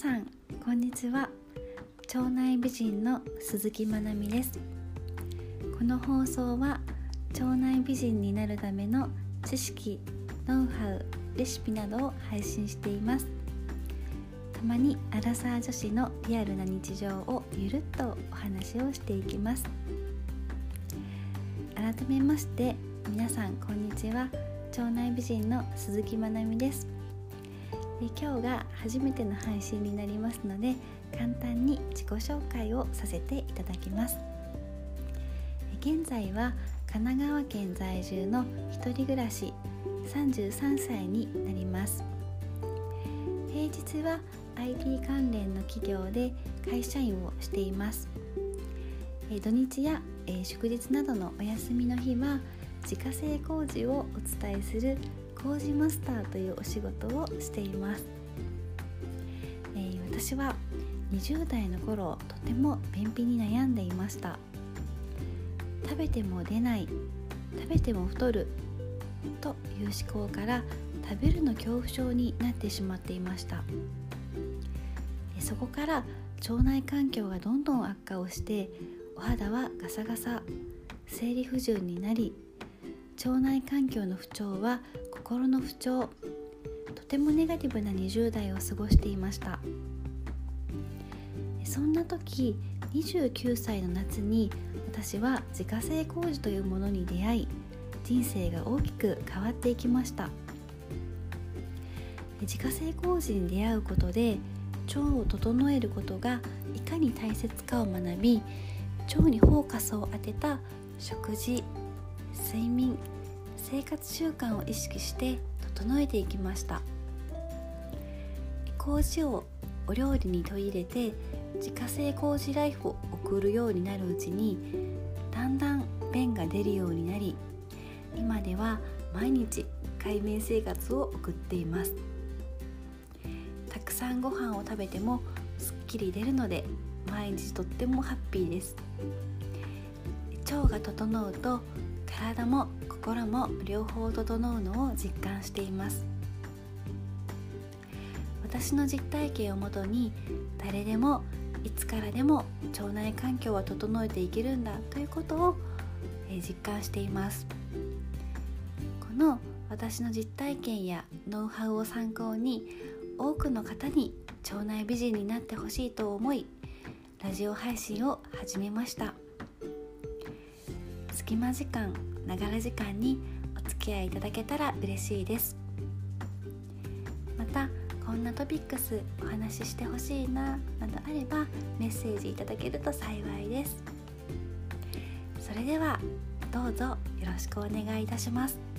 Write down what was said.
さんこんにちは。腸内美人の鈴木まなみです。この放送は腸内美人になるための知識ノウハウレシピなどを配信しています。たまにアラサー女子のリアルな日常をゆるっとお話をしていきます。改めまして皆さんこんにちは。腸内美人の鈴木まなみです。今日が初めての配信になりますので簡単に自己紹介をさせていただきます。現在は神奈川県在住の一人暮らし33歳になります。平日は IT 関連の企業で会社員をしています。土日や祝日などのお休みの日は自家製工事をお伝えする工事マスターというお仕事をしています、えー、私は20代の頃とても便秘に悩んでいました。食べても出ない食べても太るという思考から食べるの恐怖症になってしまっていました。そこから腸内環境がどんどん悪化をしてお肌はガサガサ生理不順になり腸内環境の不調は心の不調とてもネガティブな20代を過ごしていました。そんな時29歳の夏に私は自家製麹というものに出会い人生が大きく変わっていきました。自家製麹に出会うことで腸を整えることがいかに大切かを学び腸にフォーカスを当てた食事睡眠生活習慣を意識して整えていきました。麹をお料理に取り入れて自家製麹ライフを送るようになるうちにだんだん便が出るようになり今では毎日海面生活を送っています。たくさんご飯を食べてもすっきり出るので毎日とってもハッピーです。腸が整うと体も心も両方整うのを実感しています。私の実体験をもとに誰でもいつからでも腸内環境は整えていけるんだということを実感しています。この私の実体験やノウハウを参考に多くの方に腸内美人になってほしいと思いラジオ配信を始めました。隙間時間ながら時間にお付き合いいただけたら嬉しいです。またこんなトピックスお話ししてほしいななどあればメッセージいただけると幸いです。それではどうぞよろしくお願いいたします。